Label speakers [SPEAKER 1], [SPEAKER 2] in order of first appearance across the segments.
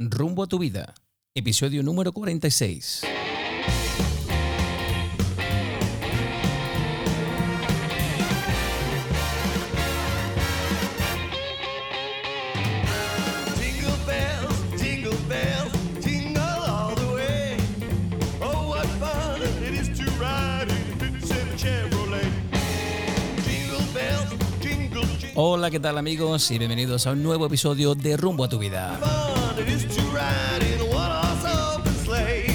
[SPEAKER 1] Rumbo a tu vida, episodio número 46.
[SPEAKER 2] Jingle bells, jingle bells, jingle all the way. Oh, what fun it is to ride in a 57 Chevrolet. Jingle bells, jingle, jingle
[SPEAKER 1] Hola, ¿qué tal amigos? Y bienvenidos a un nuevo episodio de Rumbo a tu vida.
[SPEAKER 2] Fun it is to ride in a one-horse open sleigh.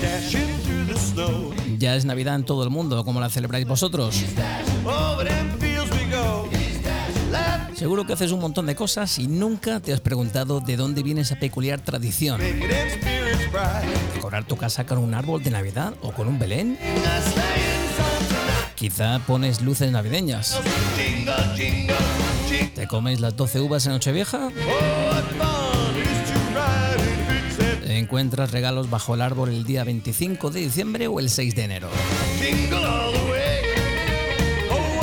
[SPEAKER 2] Dashing through the snow.
[SPEAKER 1] Ya es Navidad en todo el mundo, como la celebráis vosotros. Seguro que haces un montón de cosas y nunca te has preguntado de dónde viene esa peculiar tradición. ¿Decorar tu casa con un árbol de Navidad o con un Belén? Quizá pones luces navideñas. ¿Te comes las 12 uvas en Nochevieja? ¿Encuentras regalos bajo el árbol el día 25 de diciembre o el 6 de enero?
[SPEAKER 2] Oh.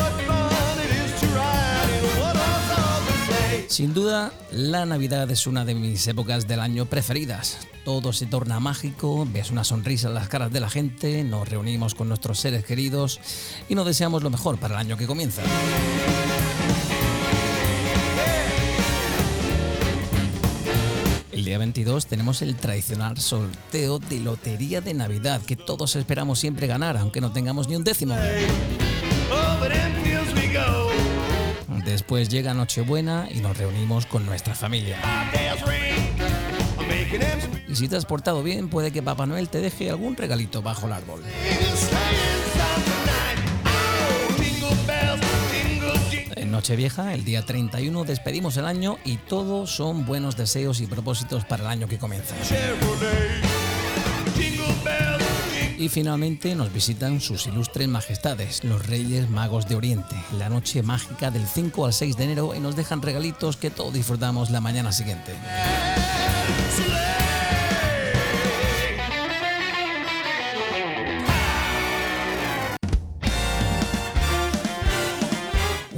[SPEAKER 1] Sin duda, la Navidad es una de mis épocas del año preferidas. Todo se torna mágico, ves una sonrisa en las caras de la gente, nos reunimos con nuestros seres queridos y nos deseamos lo mejor para el año que comienza. Día 22 tenemos el tradicional sorteo de Lotería de Navidad que todos esperamos siempre ganar, aunque no tengamos ni un décimo. Después llega Nochebuena y nos reunimos con nuestra familia. Y si te has portado bien, puede que Papá Noel te deje algún regalito bajo el árbol. Nochevieja, el día 31, despedimos el año y todos son buenos deseos y propósitos para el año que comienza. Y finalmente nos visitan sus ilustres majestades, los Reyes Magos de Oriente, la noche mágica del 5 al 6 de enero y nos dejan regalitos que todos disfrutamos la mañana siguiente.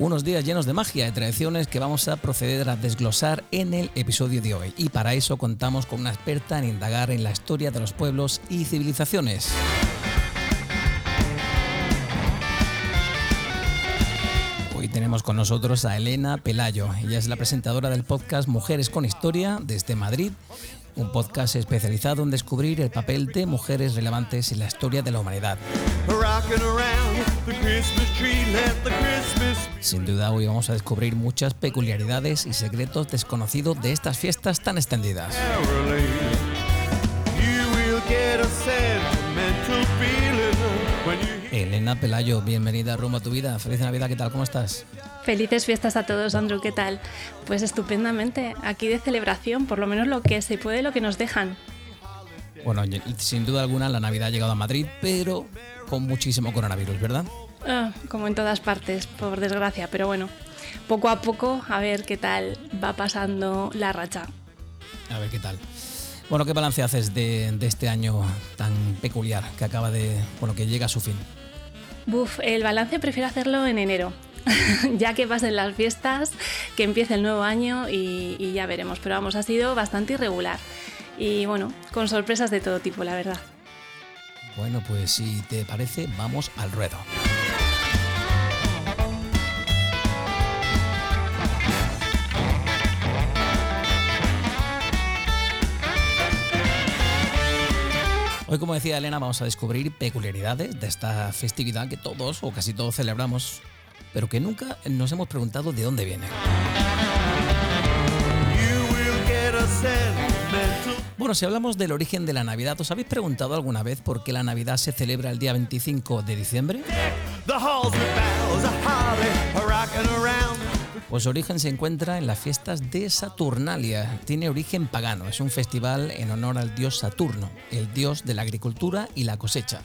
[SPEAKER 1] Unos días llenos de magia y tradiciones que vamos a proceder a desglosar en el episodio de hoy. Y para eso contamos con una experta en indagar en la historia de los pueblos y civilizaciones. Hoy tenemos con nosotros a Elena Pelayo. Ella es la presentadora del podcast Mujeres con Historia desde Madrid, un podcast especializado en descubrir el papel de mujeres relevantes en la historia de la humanidad. Sin duda hoy vamos a descubrir muchas peculiaridades y secretos desconocidos de estas fiestas tan extendidas. Elena Pelayo, bienvenida a Rumbo a tu vida. Feliz Navidad, ¿qué tal? ¿Cómo estás?
[SPEAKER 3] Felices fiestas a todos, Andrew, ¿qué tal? Pues estupendamente, aquí de celebración, por lo menos lo que se puede, lo que nos dejan.
[SPEAKER 1] Bueno, sin duda alguna la Navidad ha llegado a Madrid, pero con muchísimo coronavirus, ¿verdad?
[SPEAKER 3] Ah, como en todas partes, por desgracia, pero bueno, poco a poco a ver qué tal va pasando la racha.
[SPEAKER 1] A ver qué tal. Bueno, ¿qué balance haces de, de este año tan peculiar que acaba de. bueno, que llega a su fin?
[SPEAKER 3] Buf, el balance prefiero hacerlo en enero, ya que pasen las fiestas, que empiece el nuevo año y, y ya veremos, pero vamos, ha sido bastante irregular y bueno, con sorpresas de todo tipo, la verdad.
[SPEAKER 1] Bueno, pues si te parece, vamos al ruedo. Hoy, como decía Elena, vamos a descubrir peculiaridades de esta festividad que todos o casi todos celebramos, pero que nunca nos hemos preguntado de dónde viene. Bueno, si hablamos del origen de la Navidad, ¿os habéis preguntado alguna vez por qué la Navidad se celebra el día 25 de diciembre? Pues su origen se encuentra en las fiestas de Saturnalia. Tiene origen pagano, es un festival en honor al dios Saturno, el dios de la agricultura y la cosecha,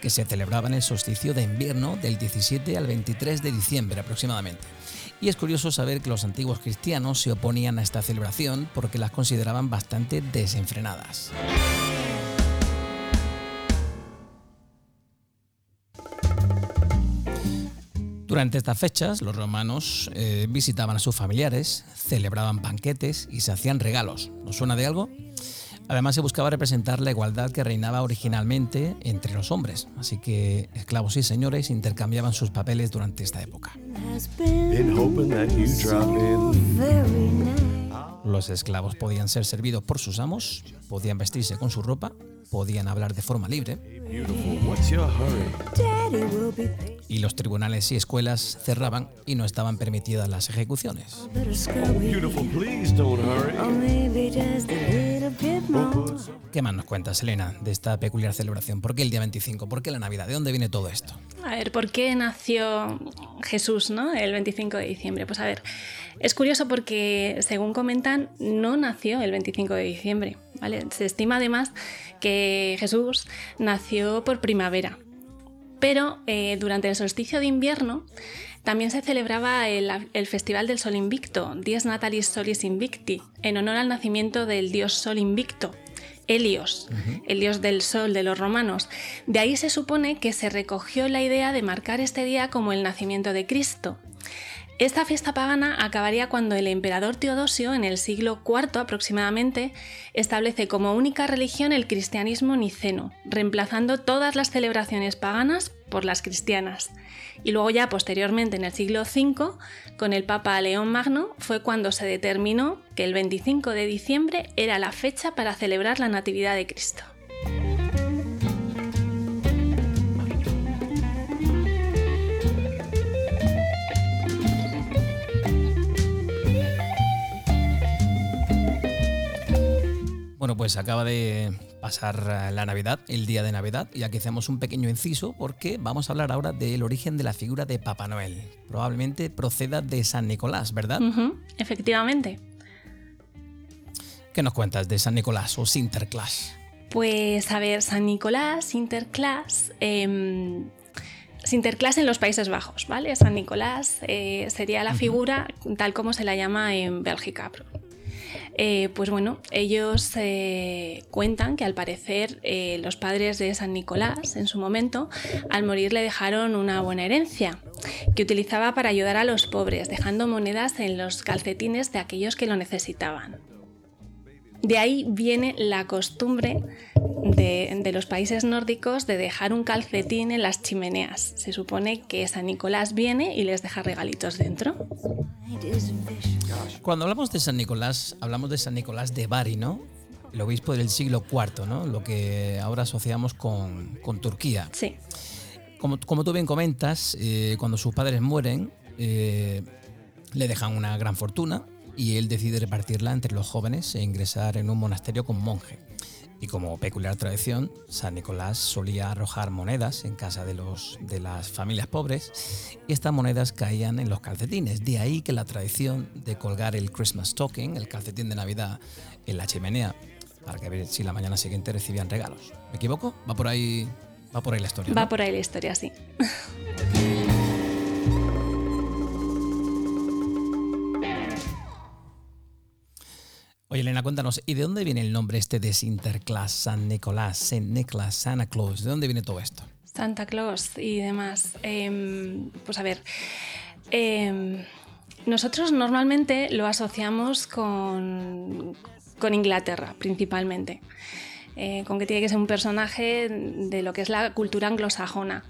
[SPEAKER 1] que se celebraba en el solsticio de invierno del 17 al 23 de diciembre aproximadamente. Y es curioso saber que los antiguos cristianos se oponían a esta celebración porque las consideraban bastante desenfrenadas. Durante estas fechas, los romanos eh, visitaban a sus familiares, celebraban banquetes y se hacían regalos. ¿Nos suena de algo? Además, se buscaba representar la igualdad que reinaba originalmente entre los hombres, así que esclavos y señores intercambiaban sus papeles durante esta época. Los esclavos podían ser servidos por sus amos, podían vestirse con su ropa, podían hablar de forma libre, y los tribunales y escuelas cerraban y no estaban permitidas las ejecuciones.
[SPEAKER 2] Hurry.
[SPEAKER 1] ¿Qué más nos cuentas, Elena, de esta peculiar celebración? ¿Por qué el día 25? ¿Por qué la Navidad? ¿De dónde viene todo esto?
[SPEAKER 3] A ver, ¿por qué nació Jesús, ¿no? El 25 de diciembre. Pues a ver, es curioso porque, según comentan, no nació el 25 de diciembre, ¿vale? Se estima además que Jesús nació por primavera. Pero eh, durante el solsticio de invierno también se celebraba el, el Festival del Sol Invicto, Dies Natalis Solis Invicti, en honor al nacimiento del dios Sol Invicto, Helios, el dios del sol de los romanos. De ahí se supone que se recogió la idea de marcar este día como el nacimiento de Cristo. Esta fiesta pagana acabaría cuando el emperador Teodosio, en el siglo IV aproximadamente, establece como única religión el cristianismo niceno, reemplazando todas las celebraciones paganas por las cristianas. Y luego ya posteriormente, en el siglo V, con el Papa León Magno, fue cuando se determinó que el 25 de diciembre era la fecha para celebrar la Natividad de Cristo.
[SPEAKER 1] Bueno, pues acaba de pasar eh, la Navidad, el día de Navidad, y aquí hacemos un pequeño inciso porque vamos a hablar ahora del origen de la figura de Papá Noel. Probablemente proceda de San Nicolás, ¿verdad?
[SPEAKER 3] Efectivamente.
[SPEAKER 1] ¿Qué nos cuentas de San Nicolás o Sinterklaas?
[SPEAKER 3] Pues a ver, San Nicolás, Sinterklaas. eh, Sinterklaas en los Países Bajos, ¿vale? San Nicolás eh, sería la figura tal como se la llama en Bélgica. Eh, pues bueno, ellos eh, cuentan que al parecer eh, los padres de San Nicolás en su momento al morir le dejaron una buena herencia que utilizaba para ayudar a los pobres, dejando monedas en los calcetines de aquellos que lo necesitaban. De ahí viene la costumbre de, de los países nórdicos de dejar un calcetín en las chimeneas. Se supone que San Nicolás viene y les deja regalitos dentro.
[SPEAKER 1] Cuando hablamos de San Nicolás, hablamos de San Nicolás de Bari, ¿no? El obispo del siglo IV, ¿no? Lo que ahora asociamos con, con Turquía.
[SPEAKER 3] Sí,
[SPEAKER 1] Como, como tú bien comentas, eh, cuando sus padres mueren, eh, le dejan una gran fortuna y él decide repartirla entre los jóvenes e ingresar en un monasterio como monje. Y como peculiar tradición, San Nicolás solía arrojar monedas en casa de, los, de las familias pobres y estas monedas caían en los calcetines. De ahí que la tradición de colgar el Christmas stocking, el calcetín de Navidad, en la chimenea para que ver si la mañana siguiente recibían regalos. ¿Me equivoco? Va por ahí, va por ahí la historia.
[SPEAKER 3] va
[SPEAKER 1] ¿no?
[SPEAKER 3] por ahí la historia, sí.
[SPEAKER 1] Oye, Elena, cuéntanos, ¿y de dónde viene el nombre este de Sinterklaas, San Nicolás, Saint Nicholas, Santa Claus? ¿De dónde viene todo esto?
[SPEAKER 3] Santa Claus y demás. Em, pues a ver, em, nosotros normalmente lo asociamos con, con Inglaterra, principalmente. Eh, con que tiene que ser un personaje de lo que es la cultura anglosajona.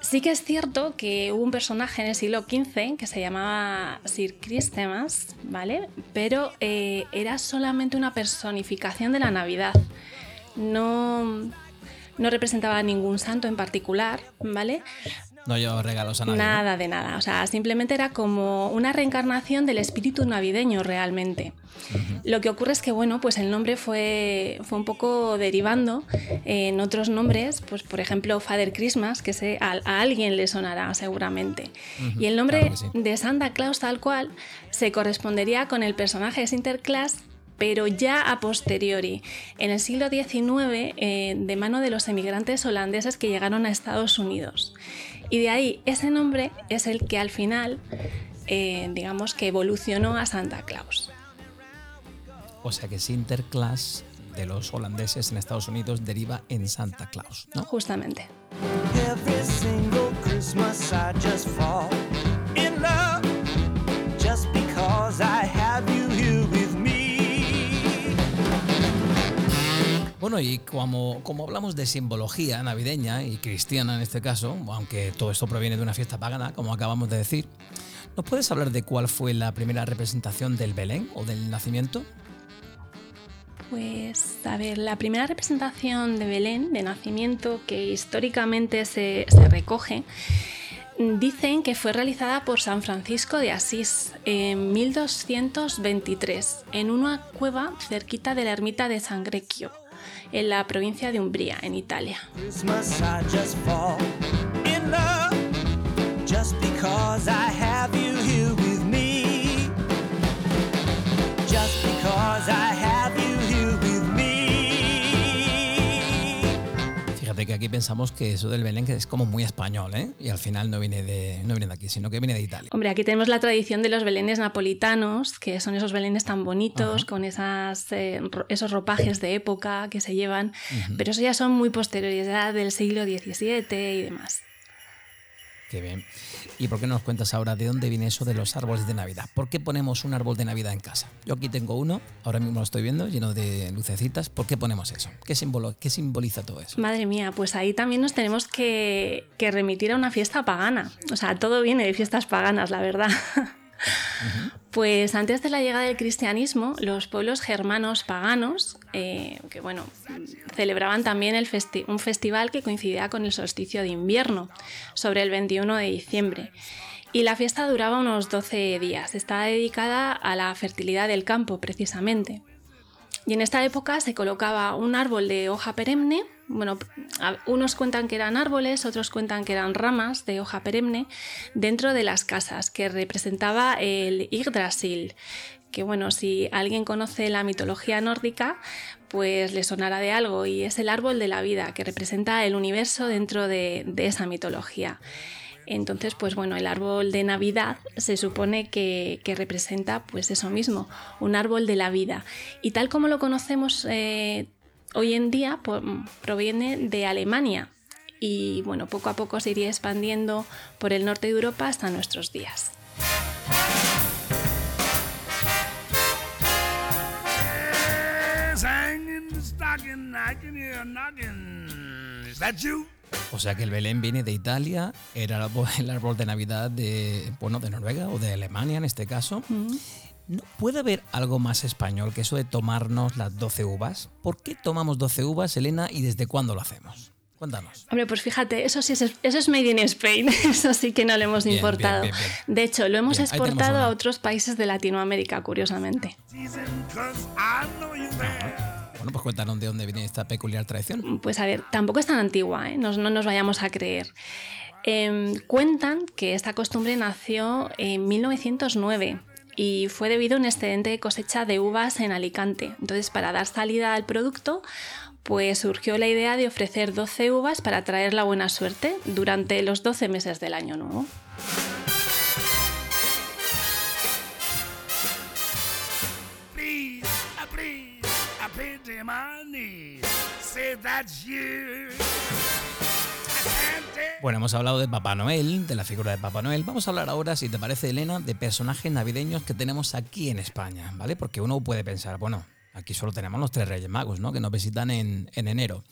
[SPEAKER 3] Sí que es cierto que hubo un personaje en el siglo XV que se llamaba Sir Christmas, ¿vale? Pero eh, era solamente una personificación de la Navidad. No, no representaba a ningún santo en particular, ¿vale?
[SPEAKER 1] No llevo regalos a nadie. ¿no?
[SPEAKER 3] Nada de nada. O sea, simplemente era como una reencarnación del espíritu navideño realmente. Lo que ocurre es que, bueno, pues el nombre fue, fue un poco derivando en otros nombres, pues por ejemplo, Father Christmas, que se, a, a alguien le sonará seguramente. Y el nombre
[SPEAKER 1] claro que sí.
[SPEAKER 3] de Santa Claus tal cual se correspondería con el personaje de Sinterklaas pero ya a posteriori, en el siglo XIX, eh, de mano de los emigrantes holandeses que llegaron a Estados Unidos. Y de ahí ese nombre es el que al final, eh, digamos que evolucionó a Santa Claus.
[SPEAKER 1] O sea que Sinterklaas de los holandeses en Estados Unidos deriva en Santa Claus, ¿no?
[SPEAKER 3] Justamente.
[SPEAKER 1] Bueno, y como, como hablamos de simbología navideña y cristiana en este caso, aunque todo esto proviene de una fiesta pagana, como acabamos de decir, ¿nos puedes hablar de cuál fue la primera representación del Belén o del nacimiento?
[SPEAKER 3] Pues, a ver, la primera representación de Belén, de nacimiento, que históricamente se, se recoge, dicen que fue realizada por San Francisco de Asís en 1223, en una cueva cerquita de la ermita de San Grecchio, en la provincia de Umbría, en Italia.
[SPEAKER 1] Aquí pensamos que eso del Belén que es como muy español, ¿eh? Y al final no viene de, no viene de aquí, sino que viene de Italia.
[SPEAKER 3] Hombre, aquí tenemos la tradición de los belenes napolitanos, que son esos belenes tan bonitos,
[SPEAKER 1] Ajá.
[SPEAKER 3] con esas, eh, esos ropajes de época que se llevan, pero eso ya son muy posteriores, ya del siglo XVII y demás.
[SPEAKER 1] Qué bien. ¿Y por qué no nos cuentas ahora de dónde viene eso de los árboles de Navidad? ¿Por qué ponemos un árbol de Navidad en casa? Yo aquí tengo uno, ahora mismo lo estoy viendo, lleno de lucecitas. ¿Por qué ponemos eso? ¿Qué, simbolo, qué simboliza todo eso?
[SPEAKER 3] Madre mía, pues ahí también nos tenemos que, que remitir a una fiesta pagana. O sea, todo viene de fiestas paganas, la verdad. Pues antes de la llegada del cristianismo, los pueblos germanos paganos, eh, que bueno, celebraban también un festival que coincidía con el solsticio de invierno, sobre el 21 de diciembre. Y la fiesta duraba unos 12 días. Estaba dedicada a la fertilidad del campo, precisamente. Y en esta época se colocaba un árbol de hoja perenne. Bueno, unos cuentan que eran árboles, otros cuentan que eran ramas de hoja perenne dentro de las casas, que representaba el Yggdrasil. Que bueno, si alguien conoce la mitología nórdica, pues le sonará de algo. Y es el árbol de la vida, que representa el universo dentro de, esa mitología. Entonces, pues bueno, el árbol de Navidad se supone que, que representa pues eso mismo, un árbol de la vida. Y tal como lo conocemos eh, hoy en día, po- proviene de Alemania. Y bueno, poco a poco se iría expandiendo por el norte de Europa hasta nuestros días.
[SPEAKER 1] O sea que el Belén viene de Italia, era el árbol, el árbol de Navidad de, bueno, de Noruega o de Alemania en este caso. ¿No ¿Puede haber algo más español que eso de tomarnos las 12 uvas? ¿Por qué tomamos 12 uvas, Elena, y desde cuándo lo hacemos? Cuéntanos.
[SPEAKER 3] Hombre, pues fíjate, eso sí es, eso es Made in Spain, eso sí que no lo hemos
[SPEAKER 1] Bien,
[SPEAKER 3] importado.
[SPEAKER 1] bien, bien.
[SPEAKER 3] De hecho, lo hemos exportado a otros países de Latinoamérica, curiosamente.
[SPEAKER 1] Bueno, pues cuéntanos de dónde viene esta peculiar tradición.
[SPEAKER 3] Pues a ver, tampoco es tan antigua, ¿eh? no, no nos vayamos a creer. Em, cuentan que esta costumbre nació en 1909 y fue debido a un excedente de cosecha de uvas en Alicante. Entonces, para dar salida al producto, pues surgió la idea de ofrecer 12 uvas para traer la buena suerte durante los 12 meses del año nuevo.
[SPEAKER 2] Please, I please,
[SPEAKER 1] Bueno, hemos hablado de Papá Noel, de la figura de Papá Noel. Vamos a hablar ahora, si te parece, Elena, de personajes navideños que tenemos aquí en España, ¿vale? Porque uno puede pensar, bueno, aquí solo tenemos los tres Reyes Magos, ¿no? Que nos visitan en, en enero.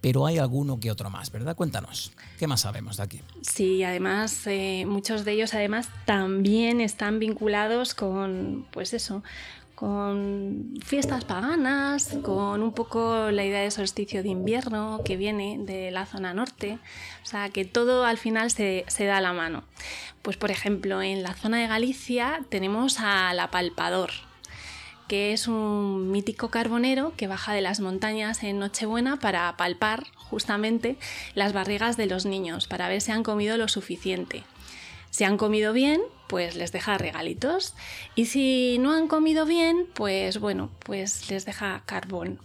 [SPEAKER 1] Pero hay alguno que otro más, ¿verdad? Cuéntanos, ¿qué más sabemos de aquí?
[SPEAKER 3] Sí, además eh, muchos de ellos además también están vinculados con, pues eso, con fiestas paganas, con un poco la idea de solsticio de invierno que viene de la zona norte, o sea que todo al final se, da a la mano. Pues por ejemplo, en la zona de Galicia tenemos al apalpador, que es un mítico carbonero que baja de las montañas en Nochebuena para palpar justamente las barrigas de los niños, para ver si han comido lo suficiente. Si han comido bien, pues les deja regalitos. Y si no han comido bien, pues bueno, pues les deja carbón.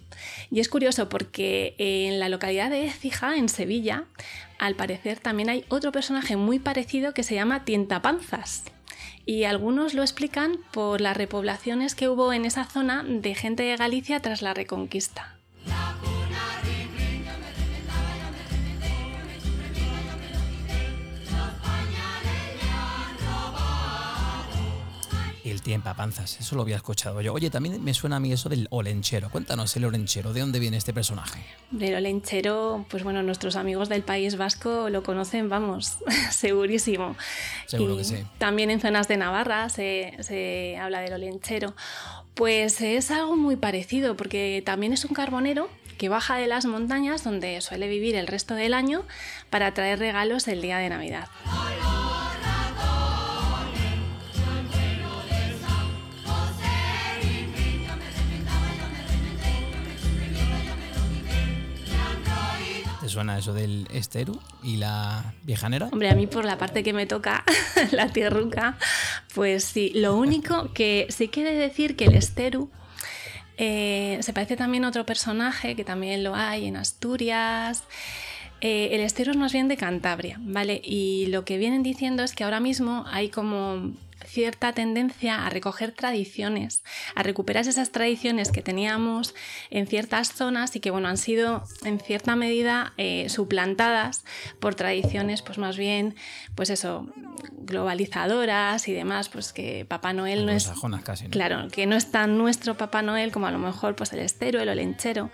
[SPEAKER 3] Y es curioso porque en la localidad de Écija, en Sevilla, al parecer también hay otro personaje muy parecido que se llama Tientapanzas. Y algunos lo explican por las repoblaciones que hubo en esa zona de gente de Galicia tras la Reconquista.
[SPEAKER 1] El panzas, eso lo había escuchado yo. Oye, también me suena a mí eso del olenchero. Cuéntanos el olenchero, ¿de dónde viene este personaje?
[SPEAKER 3] Del olenchero, pues bueno, nuestros amigos del País Vasco lo conocen, vamos, segurísimo.
[SPEAKER 1] Seguro
[SPEAKER 3] Y
[SPEAKER 1] que sí.
[SPEAKER 3] También en zonas de Navarra se, se habla del olenchero. Pues es algo muy parecido, porque también es un carbonero que baja de las montañas donde suele vivir el resto del año para traer regalos el día de Navidad.
[SPEAKER 1] ¿Te suena eso del esteru y la viejanera?
[SPEAKER 3] Hombre, a mí por la parte que me toca, la tierruca, pues sí. Lo único que sí quiere decir que el Esteru eh, se parece también a otro personaje que también lo hay en Asturias. Eh, el Esteru es más bien de Cantabria, ¿vale? Y lo que vienen diciendo es que ahora mismo hay como cierta tendencia a recoger tradiciones, a recuperar esas tradiciones que teníamos en ciertas zonas y que bueno, han sido en cierta medida eh, suplantadas por tradiciones pues más bien pues eso, globalizadoras y demás, pues que Papá Noel no es
[SPEAKER 1] Anglosajonas casi, ¿no?
[SPEAKER 3] Claro, que no es tan nuestro Papá Noel como a lo mejor pues el estero, el olenchero.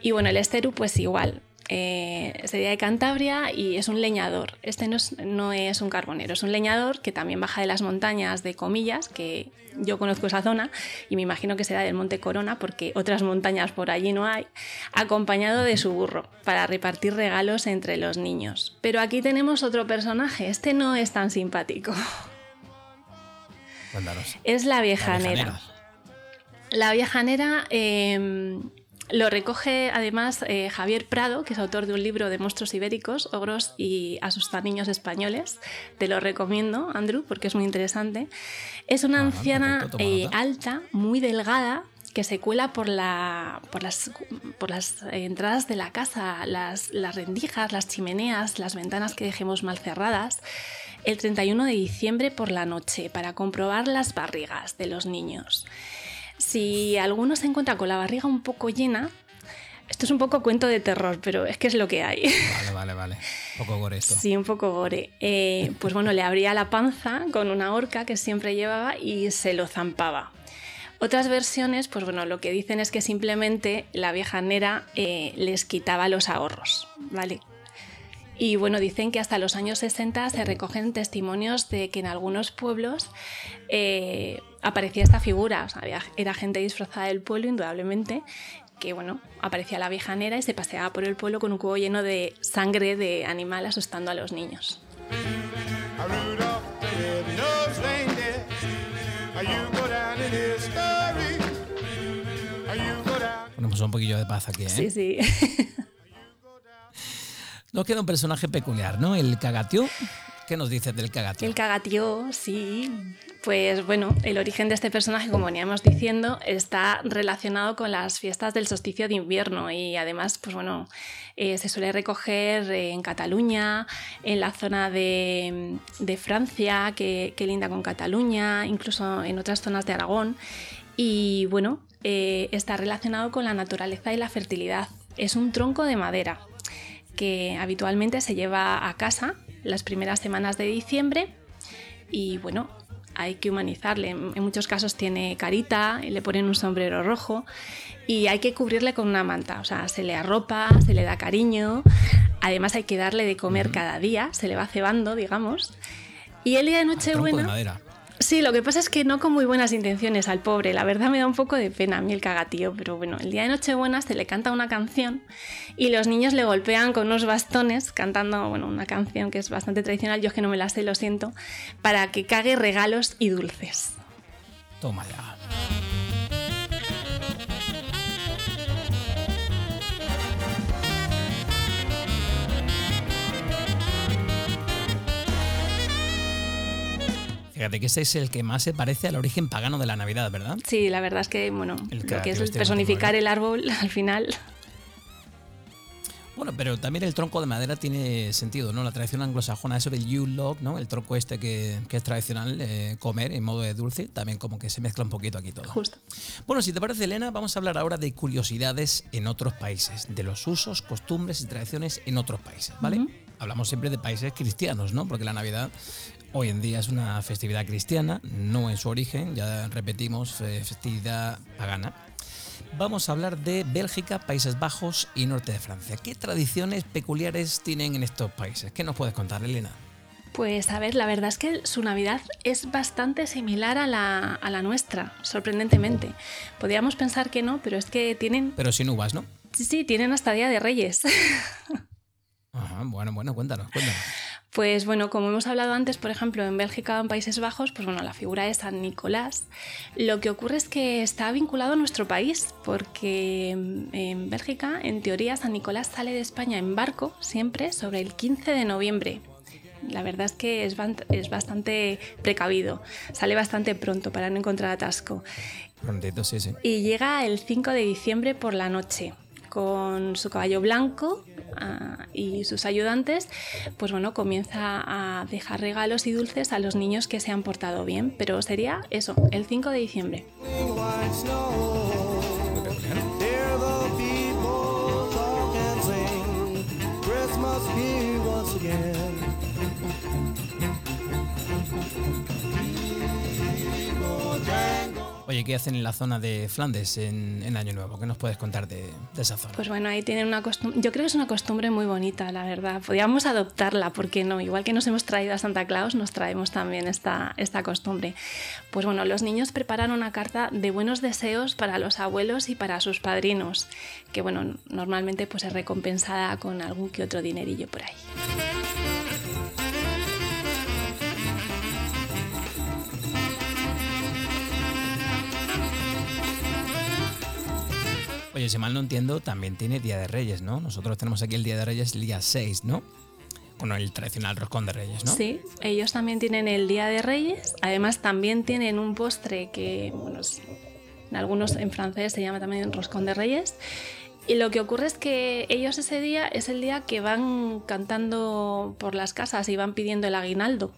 [SPEAKER 3] Y bueno, el estero pues igual. Eh, sería de Cantabria y es un leñador. Este no es, no es un carbonero, es un leñador que también baja de las montañas de Comillas, que yo conozco esa zona y me imagino que será del Monte Corona porque otras montañas por allí no hay, acompañado de su burro para repartir regalos entre los niños. Pero aquí tenemos otro personaje, este no es tan simpático.
[SPEAKER 1] Cuéntanos.
[SPEAKER 3] Es la
[SPEAKER 1] La
[SPEAKER 3] viejanera.
[SPEAKER 1] viejanera.
[SPEAKER 3] La viejanera eh, lo recoge además eh, Javier Prado, que es autor de un libro de monstruos ibéricos, ogros y asustaniños españoles. Te lo recomiendo, Andrew, porque es muy interesante. Es una
[SPEAKER 1] Ajá,
[SPEAKER 3] anciana eh, alta, muy delgada, que se cuela por, la, por, las, por las entradas de la casa, las, las rendijas, las chimeneas, las ventanas que dejemos mal cerradas, el 31 de diciembre por la noche para comprobar las barrigas de los niños. Si alguno se encuentra con la barriga un poco llena, esto es un poco cuento de terror, pero es que es lo que hay.
[SPEAKER 1] Vale, vale, vale. Poco gore esto.
[SPEAKER 3] Sí, un poco gore. Eh, pues bueno, le abría la panza con una horca que siempre llevaba y se lo zampaba. Otras versiones, pues bueno, lo que dicen es que simplemente la vieja nera eh, les quitaba los ahorros, ¿vale? Y bueno, dicen que hasta los años 60 se recogen testimonios de que en algunos pueblos eh, aparecía esta figura. O sea, había- era gente disfrazada del pueblo, indudablemente, que bueno, aparecía la vieja nera y se paseaba por el pueblo con un cubo lleno de sangre de animal asustando a los niños.
[SPEAKER 1] Ponemos un poquillo de paz aquí, ¿eh?
[SPEAKER 3] Sí, sí.
[SPEAKER 1] Nos queda un personaje peculiar, ¿no? El cagatío. ¿Qué nos dices del cagatío?
[SPEAKER 3] El cagatío, sí. Pues bueno, el origen de este personaje, como veníamos diciendo, está relacionado con las fiestas del solsticio de invierno y además, pues bueno, eh, se suele recoger eh, en Cataluña, en la zona de, Francia, que, que linda con Cataluña, incluso en otras zonas de Aragón. Y bueno, eh, está relacionado con la naturaleza y la fertilidad. Es un tronco de madera que habitualmente se lleva a casa las primeras semanas de diciembre y bueno, hay que humanizarle. En muchos casos tiene carita, le ponen un sombrero rojo y hay que cubrirle con una manta. O sea, se le arropa, se le da cariño. Además hay que darle de comer cada día, se le va cebando, digamos. Y el día de Nochebuena... Sí, lo que pasa es que no con muy buenas intenciones al pobre. La verdad me da un poco de pena a mí el cagatío, pero bueno, el día de Nochebuena se le canta una canción y los niños le golpean con unos bastones cantando, bueno, una canción que es bastante tradicional, yo es que no me la sé, lo siento, para que cague regalos y dulces.
[SPEAKER 1] Toma Fíjate que ese es el que más se parece al origen pagano de la Navidad, ¿verdad?
[SPEAKER 3] Sí, la verdad es que, bueno,
[SPEAKER 1] El
[SPEAKER 3] lo que es
[SPEAKER 1] este
[SPEAKER 3] personificar
[SPEAKER 1] último,
[SPEAKER 3] el árbol al final.
[SPEAKER 1] Bueno, pero también el tronco de madera tiene sentido, ¿no? La tradición anglosajona, eso del Yule log, ¿no? El tronco este que, que es tradicional eh, comer en modo de dulce, también como que se mezcla un poquito aquí todo.
[SPEAKER 3] Justo.
[SPEAKER 1] Bueno, si te parece, Elena, vamos a hablar ahora de curiosidades en otros países, de los usos, costumbres y tradiciones en otros países, ¿vale? Hablamos siempre de países cristianos, ¿no? Porque la Navidad Hoy en día es una festividad cristiana, no en su origen, ya repetimos, eh, festividad pagana. Vamos a hablar de Bélgica, Países Bajos y norte de Francia. ¿Qué tradiciones peculiares tienen en estos países? ¿Qué nos puedes contar, Elena?
[SPEAKER 3] Pues a ver, la verdad es que su Navidad es bastante similar a la, a la nuestra, sorprendentemente. Podríamos pensar que no, pero es que tienen,
[SPEAKER 1] Pero sin uvas, ¿no?
[SPEAKER 3] sí, sí, tienen hasta Día de Reyes.
[SPEAKER 1] Ajá, bueno, bueno, cuéntanos, cuéntanos.
[SPEAKER 3] Pues bueno, como hemos hablado antes, por ejemplo, en Bélgica o en Países Bajos, pues bueno, la figura es San Nicolás. Lo que ocurre es que está vinculado a nuestro país, porque en Bélgica, en teoría, San Nicolás sale de España en barco siempre sobre el 15 de noviembre. La verdad es que es, bastante precavido, sale bastante pronto para no encontrar atasco.
[SPEAKER 1] Prontito, sí, sí.
[SPEAKER 3] Y llega el 5 de diciembre por la noche con su caballo blanco y sus ayudantes, pues bueno, comienza a dejar regalos y dulces a los niños que se han portado bien, pero sería eso, el 5 de diciembre.
[SPEAKER 1] Oye, ¿qué hacen en la zona de Flandes en, en Año Nuevo? ¿Qué nos puedes contar de, de esa zona?
[SPEAKER 3] Pues bueno, ahí tienen una costumbre, yo creo que es una costumbre muy bonita, la verdad. Podríamos adoptarla, ¿por qué no? Igual que nos hemos traído a Santa Claus, nos traemos también esta, esta costumbre. Pues bueno, los niños preparan una carta de buenos deseos para los abuelos y para sus padrinos, que bueno, normalmente pues es recompensada con algún que otro dinerillo por ahí.
[SPEAKER 1] Oye, si mal no entiendo, también tiene Día de Reyes, ¿no? Nosotros tenemos aquí el Día de Reyes el día 6, ¿no? Bueno, el tradicional roscón de Reyes, ¿no?
[SPEAKER 3] Sí, ellos también tienen el Día de Reyes, además también tienen un postre que, bueno, en algunos en francés se llama también roscón de Reyes. Y lo que ocurre es que ellos ese día es el día que van cantando por las casas y van pidiendo el aguinaldo.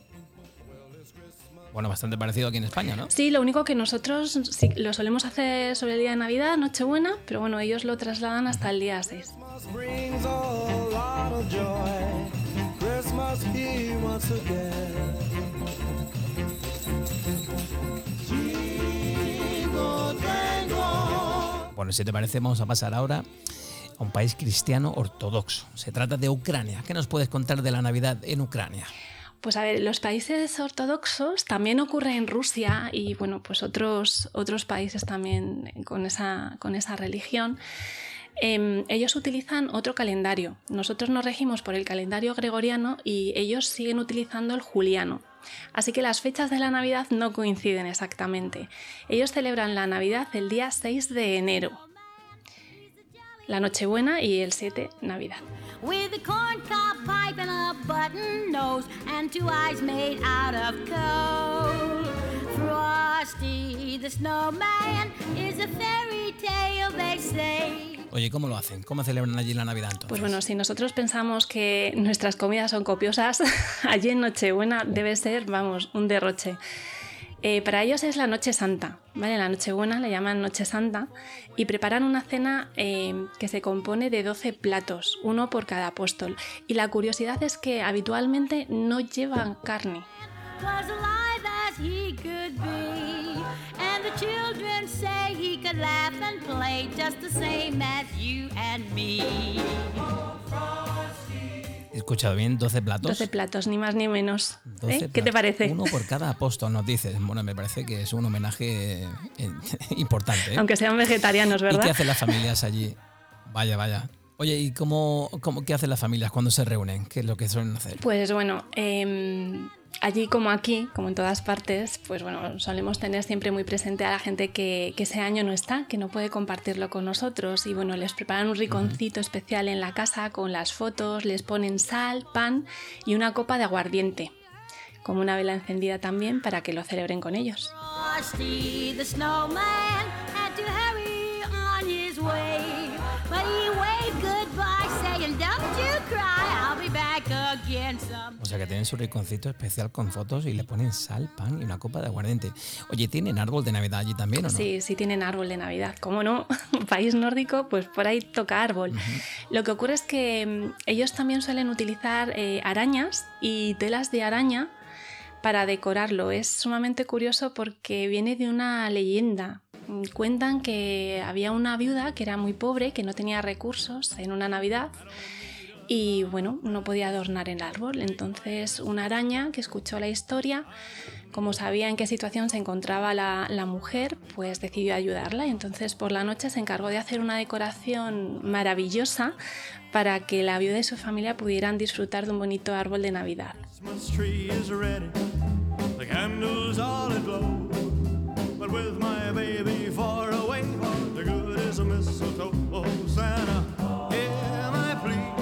[SPEAKER 1] Bueno, bastante parecido aquí en España, ¿no?
[SPEAKER 3] Sí, lo único que nosotros sí, lo solemos hacer sobre el día de Navidad, Nochebuena, pero bueno, ellos lo trasladan hasta el día 6.
[SPEAKER 2] Christmas brings a lot of joy. Christmas here once again. Jingle jangle.
[SPEAKER 1] Bueno, si te parece, vamos a pasar ahora a un país cristiano ortodoxo. Se trata de Ucrania. ¿Qué nos puedes contar de la Navidad en Ucrania?
[SPEAKER 3] Pues a ver, los países ortodoxos también ocurre en Rusia y bueno, pues otros, otros países también con esa, con esa religión. Em, ellos utilizan otro calendario. Nosotros nos regimos por el calendario gregoriano y ellos siguen utilizando el juliano. Así que las fechas de la Navidad no coinciden exactamente. Ellos celebran la Navidad el día 6 de enero, la Nochebuena y el 7 Navidad.
[SPEAKER 4] With a corncob pipe and a button nose and two eyes made out of coal. Frosty the snowman is a fairy tale, they say.
[SPEAKER 1] Oye, ¿cómo lo hacen? ¿Cómo celebran allí la Navidad entonces?
[SPEAKER 3] Pues bueno, si nosotros pensamos que nuestras comidas son copiosas, allí en Nochebuena debe ser, vamos, un derroche. Eh, para ellos es la Noche Santa, ¿vale? La Nochebuena le llaman Noche Santa y preparan una cena eh, que se compone de 12 platos, uno por cada apóstol. Y la curiosidad es que habitualmente no llevan carne.
[SPEAKER 4] He
[SPEAKER 1] escuchado bien, 12 platos.
[SPEAKER 3] 12 platos, ni más ni menos.
[SPEAKER 1] 12
[SPEAKER 3] ¿eh? ¿Qué te parece?
[SPEAKER 1] Uno por cada apóstol, nos dices. Bueno, me parece que es un homenaje eh, importante. ¿eh?
[SPEAKER 3] Aunque sean vegetarianos,
[SPEAKER 1] ¿Y
[SPEAKER 3] ¿verdad?
[SPEAKER 1] qué hacen las familias allí? Vaya, vaya. Oye, ¿y cómo, cómo qué hacen las familias cuando se reúnen? ¿Qué es lo que suelen hacer?
[SPEAKER 3] Pues bueno, em, allí como aquí, como en todas partes, pues bueno, solemos tener siempre muy presente a la gente que, que ese año no está, que no puede compartirlo con nosotros. Y bueno, les preparan un riconcito especial en la casa con las fotos, les ponen sal, pan y una copa de aguardiente, como una vela encendida también para que lo celebren con ellos.
[SPEAKER 4] Frosty the snowman had to hurry on his way. But he waved goodbye, saying, Don't you cry, I'll be back again some.
[SPEAKER 1] O sea que tienen su rinconcito especial con fotos y le ponen sal, pan y una copa de aguardiente. Oye, ¿tienen árbol de Navidad allí también o no?
[SPEAKER 3] Sí, sí tienen árbol de Navidad. ¿Cómo no? País nórdico, pues por ahí toca árbol. Lo que ocurre es que mm, ellos también suelen utilizar eh, arañas y telas de araña para decorarlo. Es sumamente curioso porque viene de una leyenda. Cuentan que había una viuda que era muy pobre, que no tenía recursos en una Navidad y bueno, no podía adornar el árbol. Entonces una araña que escuchó la historia, como sabía en qué situación se encontraba la, la mujer, pues decidió ayudarla y entonces por la noche se encargó de hacer una decoración maravillosa para que la viuda y su familia pudieran disfrutar de un bonito árbol de Navidad.
[SPEAKER 2] But with my baby far away, the good is a mistletoe. Oh, Santa, hear my plea.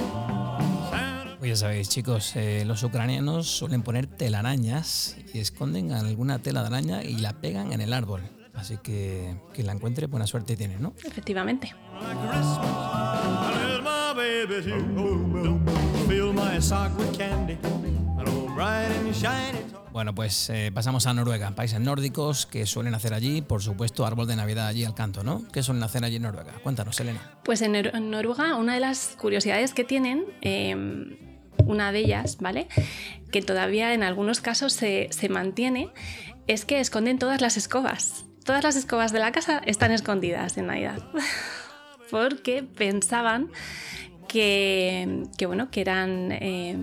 [SPEAKER 2] Santa,
[SPEAKER 1] Pues ya sabéis, chicos, eh, los ucranianos suelen poner telarañas y esconden alguna tela de araña y la pegan en el árbol. Así que quien la encuentre, buena suerte tiene, ¿no?
[SPEAKER 3] Efectivamente.
[SPEAKER 1] Bueno, pues eh, pasamos a Noruega, países nórdicos que suelen hacer allí, por supuesto, árbol de Navidad allí al canto, ¿no? ¿Qué suelen hacer allí en Noruega? Cuéntanos, Elena.
[SPEAKER 3] Pues en, Nor- en Noruega una de las curiosidades que tienen, eh, una de ellas, ¿vale? Que todavía en algunos casos se, mantiene, es que esconden todas las escobas. Todas las escobas de la casa están escondidas en Navidad. Porque pensaban que, bueno, que eran, eh,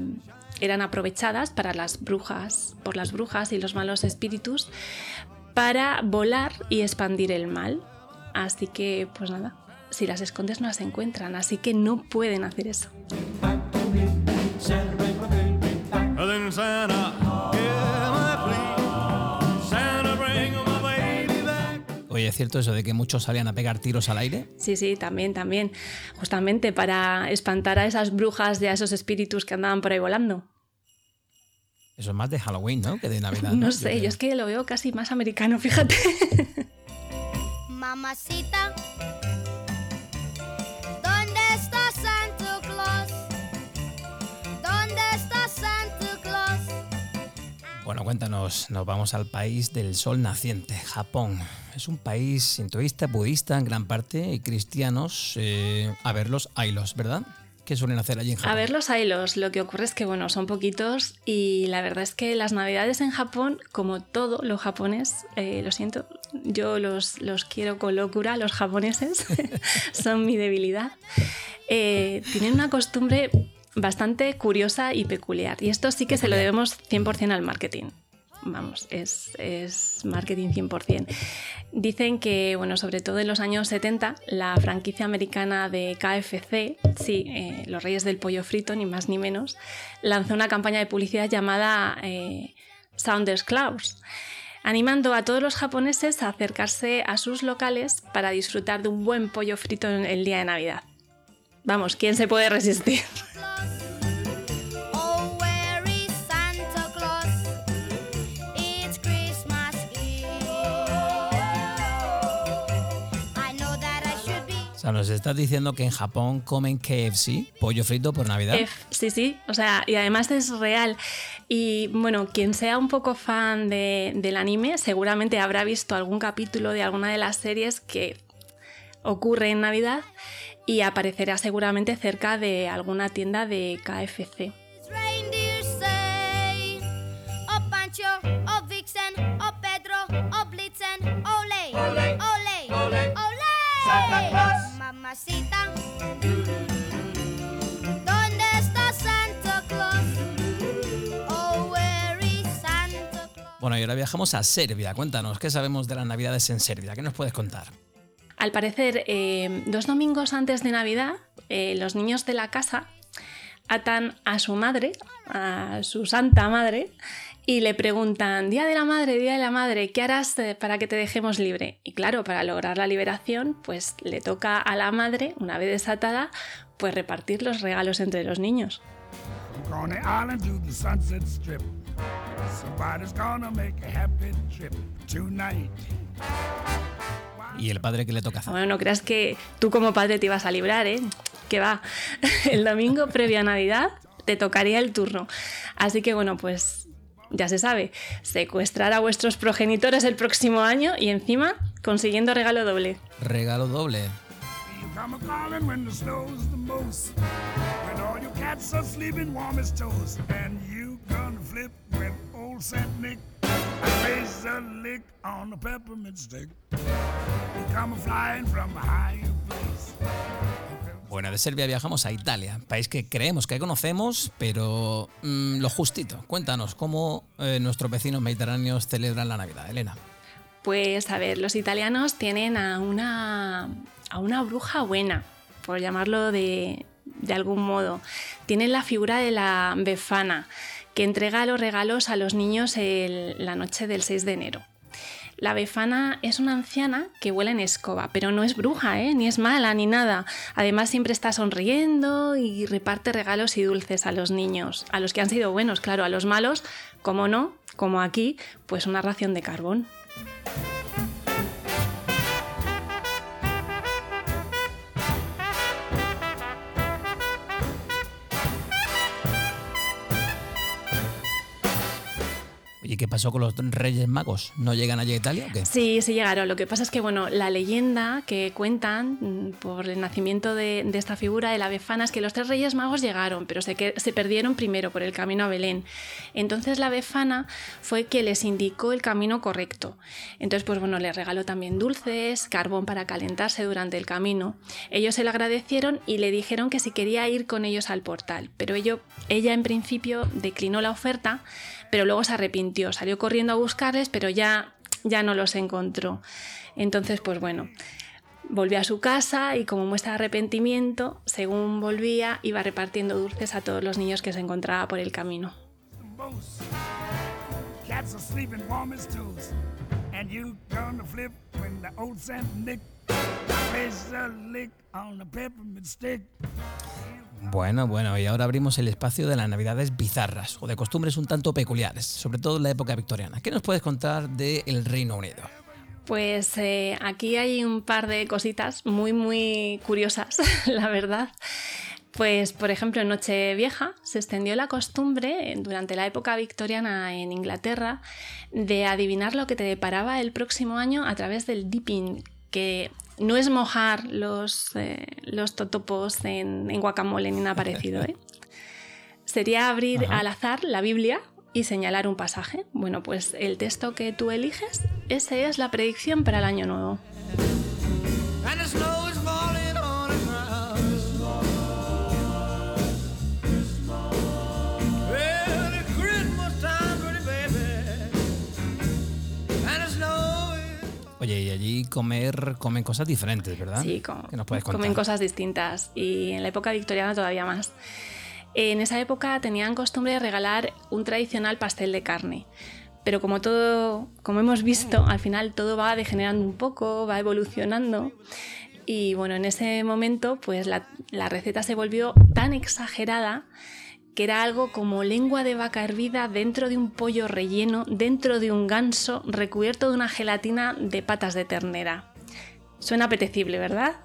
[SPEAKER 3] eran aprovechadas para las brujas, por las brujas y los malos espíritus, para volar y expandir el mal. Así que, pues nada, si las escondes no las encuentran, así que no pueden hacer eso.
[SPEAKER 1] Oye, ¿es cierto eso de que muchos salían a pegar tiros al aire?
[SPEAKER 3] Sí, sí, también, también. Justamente para espantar a esas brujas y a esos espíritus que andaban por ahí volando.
[SPEAKER 1] Eso es más de Halloween, ¿no? Que de Navidad.
[SPEAKER 3] No sé, yo es que lo veo casi más americano, fíjate.
[SPEAKER 4] Mamacita,
[SPEAKER 1] Bueno, cuéntanos, nos vamos al país del sol naciente, Japón. Es un país sintoísta, budista en gran parte y cristianos. eh, a ver, los ailos, ¿verdad? ¿Qué suelen hacer allí en Japón?
[SPEAKER 3] A ver los ailos, lo que ocurre es que, bueno, son poquitos y la verdad es que las navidades en Japón, como todo lo japonés, eh, lo siento, yo los, los quiero con locura, los japoneses, son mi debilidad, eh, tienen una costumbre bastante curiosa y peculiar. Y esto sí que se lo debemos 100% al marketing. Vamos, es, es marketing 100%. Dicen que, bueno, sobre todo en los años 70, la franquicia americana de KFC, sí, eh, los Reyes del Pollo Frito, ni más ni menos, lanzó una campaña de publicidad llamada eh, Sounders Claus, animando a todos los japoneses a acercarse a sus locales para disfrutar de un buen pollo frito en el día de Navidad. Vamos, ¿quién se puede resistir?
[SPEAKER 1] O sea, nos estás diciendo que en Japón comen KFC, pollo frito por Navidad.
[SPEAKER 3] Sí, sí, o sea, y además es real. Y bueno, quien sea un poco fan de- del anime seguramente habrá visto algún capítulo de alguna de las series que ocurre en Navidad y aparecerá seguramente cerca de alguna tienda de KFC.
[SPEAKER 4] Oh oh oh.
[SPEAKER 1] Bueno, y ahora viajamos a Serbia. Cuéntanos, ¿qué sabemos de las Navidades en Serbia? ¿Qué nos puedes contar?
[SPEAKER 3] Al parecer, eh, dos domingos antes de Navidad, eh, los niños de la casa atan a su madre, a su santa madre, y le preguntan, Día de la Madre, Día de la Madre, ¿qué harás eh, para que te dejemos libre? Y claro, para lograr la liberación, pues le toca a la madre, una vez desatada, pues repartir los regalos entre los niños.
[SPEAKER 1] ¿Y el padre qué le toca hacer?
[SPEAKER 3] Bueno, no creas que tú como padre te ibas a librar, ¿eh? Que va. El domingo previo a Navidad te tocaría el turno. Así que bueno, pues ya se sabe, secuestrar a vuestros progenitores el próximo año y encima consiguiendo regalo doble.
[SPEAKER 1] Regalo doble. Bueno, de Serbia viajamos a Italia, país que creemos que conocemos, pero mm, lo justito. Cuéntanos cómo eh, nuestros vecinos mediterráneos celebran la Navidad, Elena.
[SPEAKER 3] Pues a ver, los italianos tienen a una, a una bruja buena, por llamarlo de, de algún modo. Tienen la figura de la Befana, que entrega los regalos a los niños el- la noche del 6 de enero. La Befana es una anciana que vuela en escoba, pero no es bruja, ¿eh? ni es mala, ni nada. Además siempre está sonriendo y reparte regalos y dulces a los niños, a los que han sido buenos, claro, a los malos, como no, como aquí, pues una ración de carbón.
[SPEAKER 1] Oye, ¿qué pasó con los Reyes Magos? ¿No llegan allí a Italia o qué?
[SPEAKER 3] Sí, sí llegaron. Lo que pasa es que, bueno, la leyenda que cuentan mm, por el nacimiento de, esta figura de la Befana es que los tres reyes magos llegaron, pero se, perdieron primero por el camino a Belén. Entonces la Befana fue que les indicó el camino correcto. Entonces, pues bueno, les regaló también dulces, carbón para calentarse durante el camino. Ellos se lo agradecieron y le dijeron que si quería ir con ellos al portal, pero ello- ella en principio declinó la oferta, pero luego se arrepintió, salió corriendo a buscarles, pero ya, ya no los encontró. Entonces, pues bueno, volvió a su casa y como muestra de arrepentimiento, según volvía, iba repartiendo dulces a todos los niños que se encontraba por el camino.
[SPEAKER 1] Bueno, bueno, y ahora abrimos el espacio de las navidades bizarras o de costumbres un tanto peculiares, sobre todo en la época victoriana. ¿Qué nos puedes contar del Reino Unido?
[SPEAKER 3] Pues eh, aquí hay un par de cositas muy, muy curiosas, la verdad. Pues, por ejemplo, en Nochevieja se extendió la costumbre, eh, durante la época victoriana en Inglaterra, de adivinar lo que te deparaba el próximo año a través del dipping, que no es mojar los, eh, los totopos en, en guacamole ni nada parecido. ¿eh? Sería abrir
[SPEAKER 1] Ajá.
[SPEAKER 3] al azar la Biblia y señalar un pasaje. Bueno, pues el texto que tú eliges, ese es la predicción para el año nuevo.
[SPEAKER 1] Oye, y allí comer, comen cosas diferentes, ¿verdad?
[SPEAKER 3] Sí, com-
[SPEAKER 1] ¿Qué nos puedes
[SPEAKER 3] comen cosas distintas y en la época victoriana todavía más. En esa época tenían costumbre de regalar un tradicional pastel de carne. Pero como todo, como hemos visto, al final todo va degenerando un poco, va evolucionando. Y bueno, en ese momento, pues la, la receta se volvió tan exagerada que era algo como lengua de vaca hervida dentro de un pollo relleno, dentro de un ganso recubierto de una gelatina de patas de ternera. Suena apetecible, ¿verdad?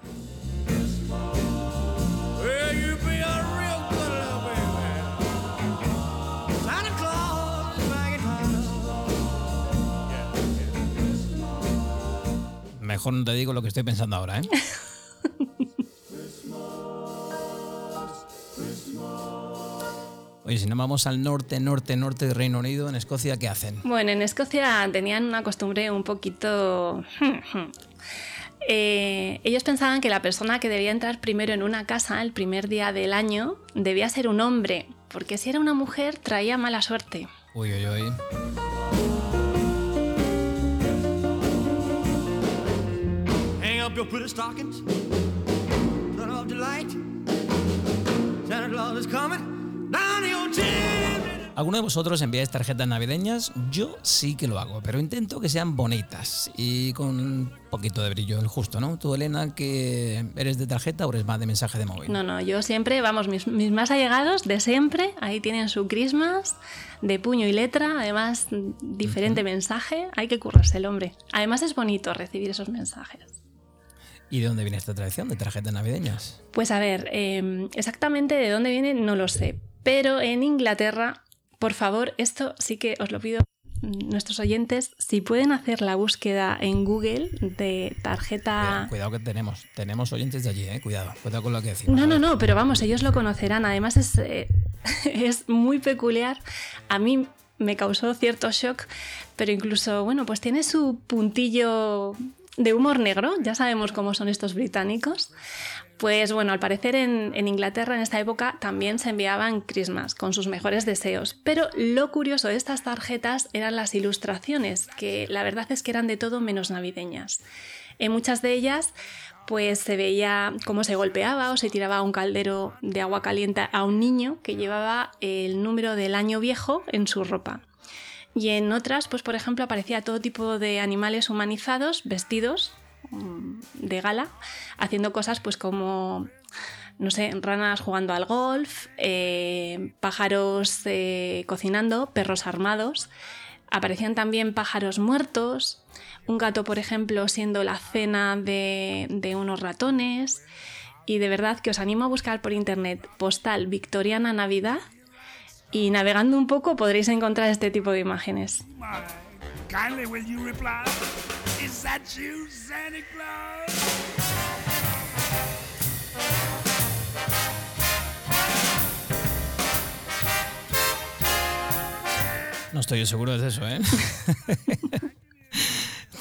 [SPEAKER 1] Mejor no te digo lo que estoy pensando ahora, ¿eh? Oye, si no vamos al norte, norte, norte del Reino Unido, en Escocia, ¿qué hacen?
[SPEAKER 3] Bueno, en Escocia tenían una costumbre un poquito... Eh, ellos pensaban que la persona que debía entrar primero en una casa el primer día del año debía ser un hombre, porque si era una mujer traía mala suerte.
[SPEAKER 1] Uy, uy, uy.
[SPEAKER 2] Hang up your pretty stockings. Turn off the light. Santa Claus is coming.
[SPEAKER 1] ¿Alguno de vosotros enviáis tarjetas navideñas? Yo sí que lo hago, pero intento que sean bonitas y con un poquito de brillo, el justo, ¿no? Tú, Elena, que eres de tarjeta o eres más de mensaje de móvil.
[SPEAKER 3] No, no, yo siempre, vamos, mis, mis más allegados de siempre, ahí tienen su Christmas de puño y letra, además diferente mensaje, hay que currarse el hombre. Además es bonito recibir esos mensajes.
[SPEAKER 1] ¿Y de dónde viene esta tradición de tarjetas navideñas?
[SPEAKER 3] Pues a ver, eh, exactamente de dónde viene no lo sé, pero en Inglaterra, por favor, esto sí que os lo pido mm, nuestros oyentes, si pueden hacer la búsqueda en Google de tarjeta...
[SPEAKER 1] Cuidado, cuidado que tenemos. Tenemos oyentes de allí, ¿eh? Cuidado, cuidado con lo que decimos.
[SPEAKER 3] No, no, no, pero vamos, ellos lo conocerán. Además es, eh, es muy peculiar. A mí me causó cierto shock, pero incluso, bueno, pues tiene su puntillo de humor negro, ya sabemos cómo son estos británicos. Pues bueno, al parecer en, en, Inglaterra en esta época también se enviaban Christmas con sus mejores deseos, pero lo curioso de estas tarjetas eran las ilustraciones, que la verdad es que eran de todo menos navideñas. En muchas de ellas pues se veía cómo se golpeaba o se tiraba un caldero de agua caliente a un niño que llevaba el número del año viejo en su ropa. Y en otras, pues por ejemplo, aparecía todo tipo de animales humanizados, vestidos de gala, haciendo cosas pues como, no sé, ranas jugando al golf, eh, pájaros eh, cocinando, perros armados. Aparecían también pájaros muertos, un gato, por ejemplo, siendo la cena de, de unos ratones. Y de verdad que os animo a buscar por internet postal Victoriana Navidad y navegando un poco podréis encontrar este tipo de imágenes.
[SPEAKER 5] Is that you, Santa Claus?
[SPEAKER 1] No estoy seguro de eso, ¿eh?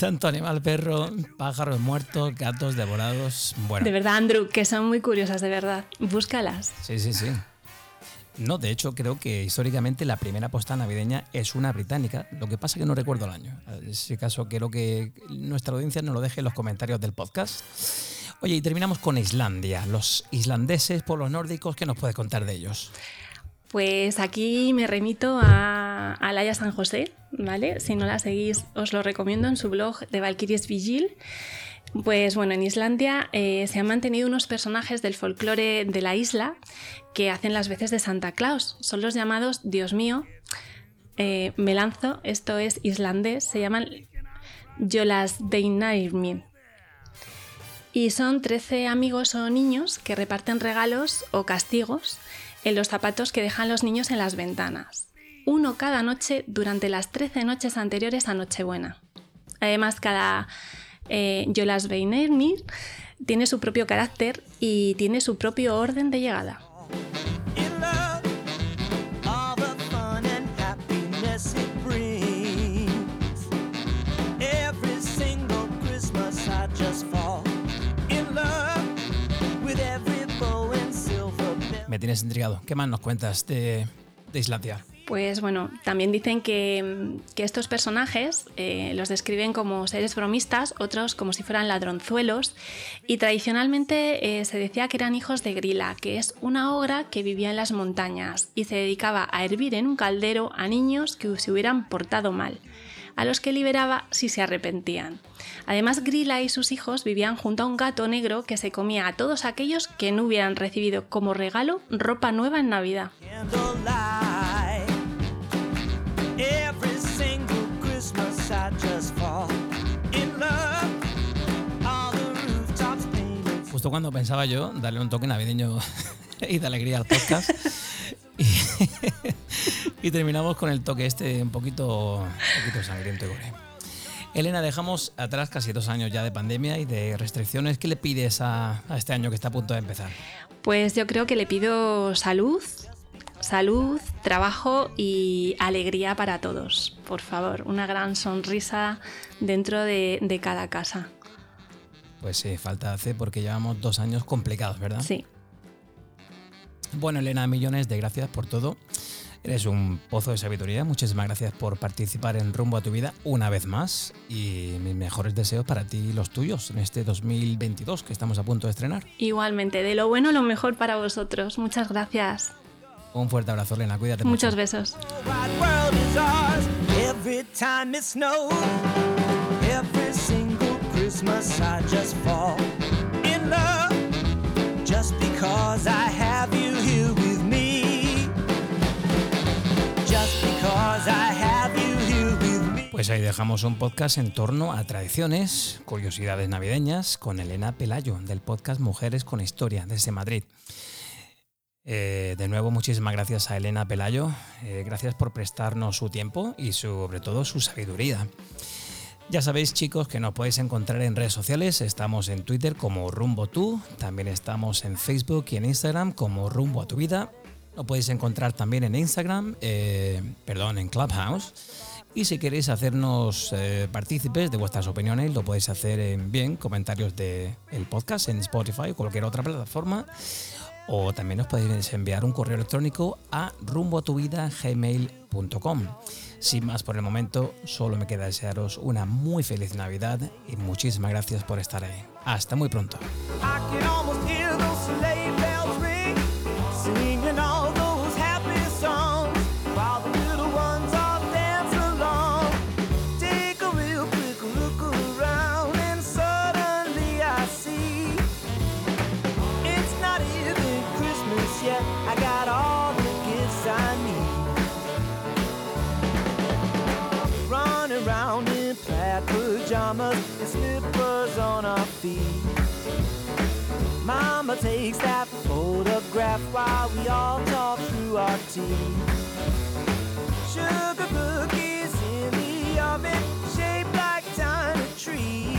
[SPEAKER 1] Tanto animal, perro, pájaros muertos, gatos devorados. Bueno.
[SPEAKER 3] De verdad, Andrew, que son muy curiosas, de verdad. Búscalas.
[SPEAKER 1] Sí, sí, sí. No, de hecho creo que históricamente la primera postal navideña es una británica, lo que pasa que no recuerdo el año. En ese caso quiero que nuestra audiencia nos lo deje en los comentarios del podcast. Oye, y terminamos con Islandia, los islandeses, pueblos nórdicos, ¿qué nos puedes contar de ellos?
[SPEAKER 3] Pues aquí me remito a, a Laia San José, ¿vale? Si no la seguís, os lo recomiendo en su blog de Valkyries Vigil. Pues bueno, en Islandia eh, se han mantenido unos personajes del folclore de la isla que hacen las veces de Santa Claus. Son los llamados Dios mío, eh, me lanzo, esto es islandés, se llaman Jolasdeinairmin. Y son 13 amigos o niños que reparten regalos o castigos en los zapatos que dejan los niños en las ventanas. Uno cada noche durante las 13 noches anteriores a Nochebuena. Además, cada eh, Jolas Beinermir tiene su propio carácter y tiene su propio orden de llegada.
[SPEAKER 1] Me tienes intrigado. ¿Qué más nos cuentas de, de Islandia?
[SPEAKER 3] Pues bueno, también dicen que, estos personajes eh, los describen como seres bromistas, otros como si fueran ladronzuelos, y tradicionalmente eh, se decía que eran hijos de Grilla, que es una ogra que vivía en las montañas y se dedicaba a hervir en un caldero a niños que se hubieran portado mal, a los que liberaba si se arrepentían. Además, Grilla y sus hijos vivían junto a un gato negro que se comía a todos aquellos que no hubieran recibido como regalo ropa nueva en Navidad.
[SPEAKER 1] Justo cuando pensaba yo darle un toque navideño y de alegría al podcast. y, y terminamos con el toque este un poquito, un poquito sangriento y. Elena, dejamos atrás casi dos años ya de pandemia y de restricciones. ¿Qué le pides a, este año que está a punto de empezar?
[SPEAKER 3] Pues yo creo que le pido salud, salud, trabajo y alegría para todos. Por favor, una gran sonrisa dentro de, de cada casa.
[SPEAKER 1] Pues sí, falta hace porque llevamos dos años complicados, ¿verdad?
[SPEAKER 3] Sí.
[SPEAKER 1] Bueno, Elena, millones de gracias por todo. Eres un pozo de sabiduría. Muchísimas gracias por participar en Rumbo a tu vida una vez más. Y mis mejores deseos para ti y los tuyos en este 2022 que estamos a punto de estrenar.
[SPEAKER 3] Igualmente, de lo bueno lo mejor para vosotros. Muchas gracias.
[SPEAKER 1] Un fuerte abrazo, Elena. Cuídate
[SPEAKER 3] Muchos
[SPEAKER 1] mucho.
[SPEAKER 3] besos.
[SPEAKER 1] Pues ahí dejamos un podcast en torno a tradiciones, curiosidades navideñas con Elena Pelayo del podcast Mujeres con Historia desde Madrid. Eh, de nuevo, muchísimas gracias a Elena Pelayo. Eh, gracias por prestarnos su tiempo y sobre todo su sabiduría. Ya sabéis, chicos, que nos podéis encontrar en redes sociales. Estamos en Twitter como Rumbo Tú. También estamos en Facebook y en Instagram como Rumbo a tu Vida. Lo podéis encontrar también en Instagram, eh, perdón, en Clubhouse. Y si queréis hacernos eh, partícipes de vuestras opiniones, lo podéis hacer en bien comentarios del el podcast en Spotify o cualquier otra plataforma. O también os podéis enviar un correo electrónico a rumboatuvida.gmail.com. Sin más por el momento, solo me queda desearos una muy feliz Navidad y muchísimas gracias por estar ahí. Hasta muy pronto.
[SPEAKER 6] On our feet. Mama takes that photograph while we all talk through our teeth. Sugar cookies in the oven, shaped like tiny trees.